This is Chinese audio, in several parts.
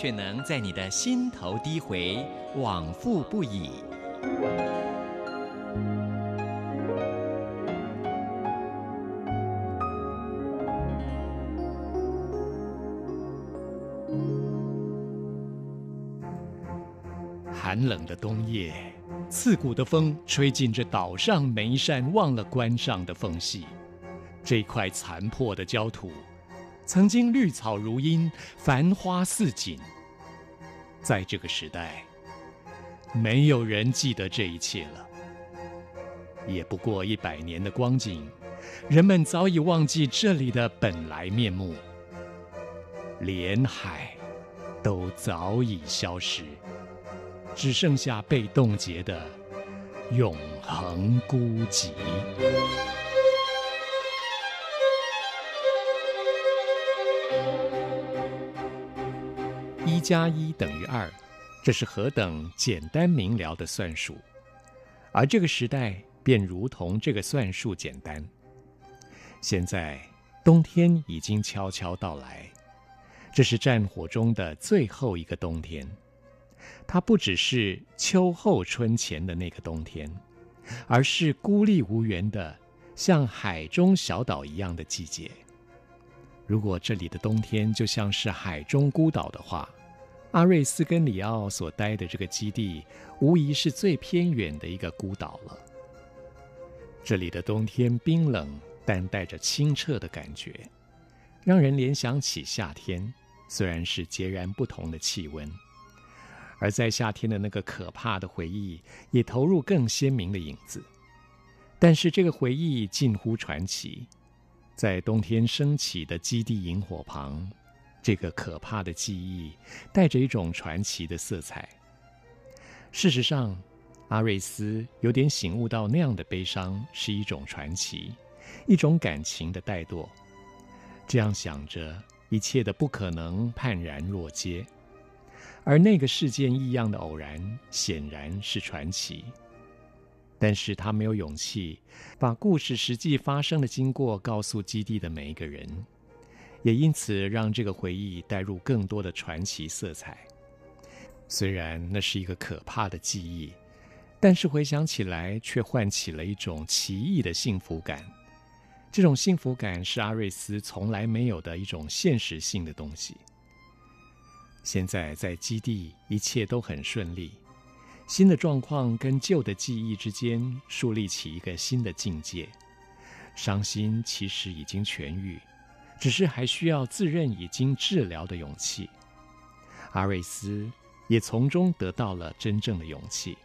却能在你的心头低回，往复不已。寒冷的冬夜，刺骨的风吹进这岛上每一扇忘了关上的缝隙，这块残破的焦土。曾经绿草如茵，繁花似锦。在这个时代，没有人记得这一切了。也不过一百年的光景，人们早已忘记这里的本来面目，连海都早已消失，只剩下被冻结的永恒孤寂。一加一等于二，这是何等简单明了的算术，而这个时代便如同这个算术简单。现在冬天已经悄悄到来，这是战火中的最后一个冬天，它不只是秋后春前的那个冬天，而是孤立无援的像海中小岛一样的季节。如果这里的冬天就像是海中孤岛的话，阿瑞斯跟里奥所待的这个基地，无疑是最偏远的一个孤岛了。这里的冬天冰冷，但带着清澈的感觉，让人联想起夏天，虽然是截然不同的气温。而在夏天的那个可怕的回忆，也投入更鲜明的影子。但是这个回忆近乎传奇，在冬天升起的基地萤火旁。这个可怕的记忆带着一种传奇的色彩。事实上，阿瑞斯有点醒悟到那样的悲伤是一种传奇，一种感情的怠惰。这样想着，一切的不可能判然若揭，而那个事件异样的偶然显然是传奇。但是他没有勇气把故事实际发生的经过告诉基地的每一个人。也因此让这个回忆带入更多的传奇色彩。虽然那是一个可怕的记忆，但是回想起来却唤起了一种奇异的幸福感。这种幸福感是阿瑞斯从来没有的一种现实性的东西。现在在基地一切都很顺利，新的状况跟旧的记忆之间树立起一个新的境界。伤心其实已经痊愈。只是还需要自认已经治疗的勇气，阿瑞斯也从中得到了真正的勇气。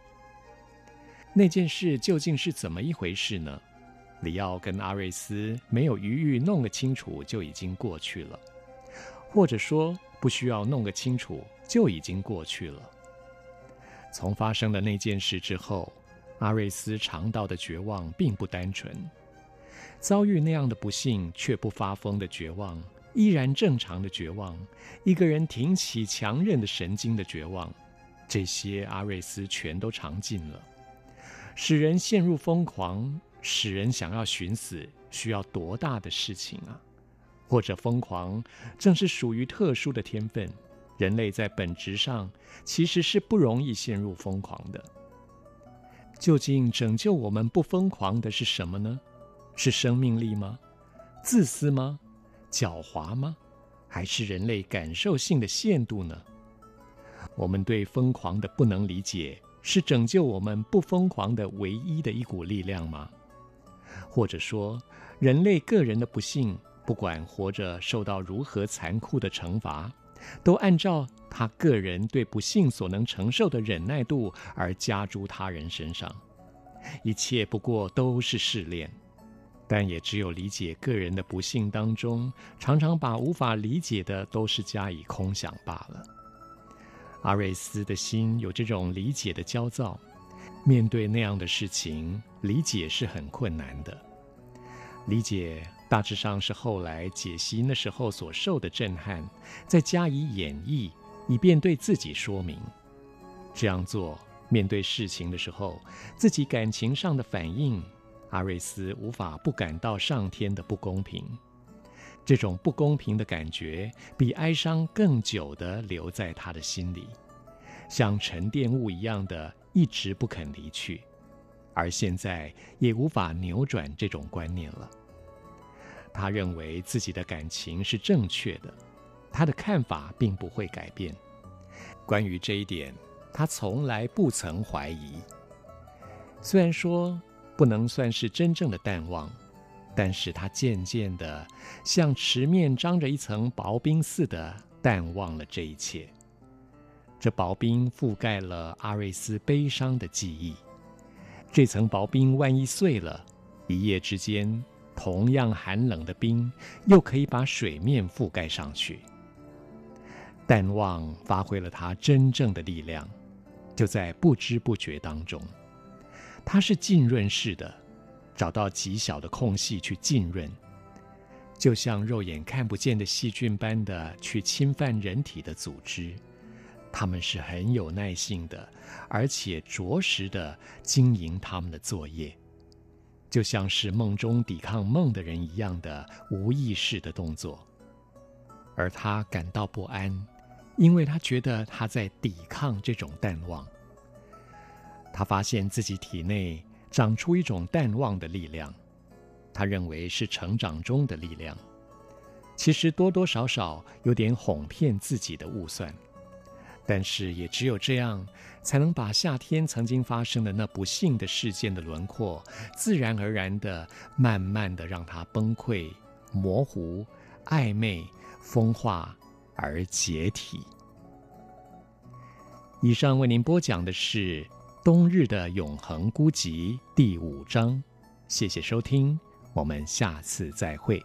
那件事究竟是怎么一回事呢？里奥跟阿瑞斯没有余裕弄个清楚就已经过去了，或者说不需要弄个清楚就已经过去了。从发生了那件事之后，阿瑞斯尝到的绝望并不单纯。遭遇那样的不幸却不发疯的绝望，依然正常的绝望，一个人挺起强韧的神经的绝望，这些阿瑞斯全都尝尽了。使人陷入疯狂，使人想要寻死，需要多大的事情啊？或者疯狂正是属于特殊的天分，人类在本质上其实是不容易陷入疯狂的。究竟拯救我们不疯狂的是什么呢？是生命力吗？自私吗？狡猾吗？还是人类感受性的限度呢？我们对疯狂的不能理解，是拯救我们不疯狂的唯一的一股力量吗？或者说，人类个人的不幸，不管活着受到如何残酷的惩罚，都按照他个人对不幸所能承受的忍耐度而加诸他人身上，一切不过都是试炼。但也只有理解个人的不幸当中，常常把无法理解的都是加以空想罢了。阿瑞斯的心有这种理解的焦躁，面对那样的事情，理解是很困难的。理解大致上是后来解析那时候所受的震撼，再加以演绎，以便对自己说明。这样做，面对事情的时候，自己感情上的反应，阿瑞斯无法不感到上天的不公平。这种不公平的感觉，比哀伤更久地留在他的心里，像沉淀物一样的一直不肯离去，而现在也无法扭转这种观念了。他认为自己的感情是正确的，他的看法并不会改变。关于这一点，他从来不曾怀疑。虽然说不能算是真正的淡忘。但是他渐渐的，像池面张着一层薄冰似的淡忘了这一切。这薄冰覆盖了阿瑞斯悲伤的记忆。这层薄冰万一碎了，一夜之间，同样寒冷的冰又可以把水面覆盖上去。淡忘发挥了它真正的力量，就在不知不觉当中，它是浸润式的。找到极小的空隙去浸润，就像肉眼看不见的细菌般的去侵犯人体的组织，他们是很有耐性的，而且着实的经营他们的作业，就像是梦中抵抗梦的人一样的无意识的动作。而他感到不安，因为他觉得他在抵抗这种淡忘。他发现自己体内。长出一种淡忘的力量，他认为是成长中的力量，其实多多少少有点哄骗自己的误算，但是也只有这样，才能把夏天曾经发生的那不幸的事件的轮廓，自然而然的、慢慢的让它崩溃、模糊、暧昧、风化而解体。以上为您播讲的是。冬日的永恒孤寂第五章，谢谢收听，我们下次再会。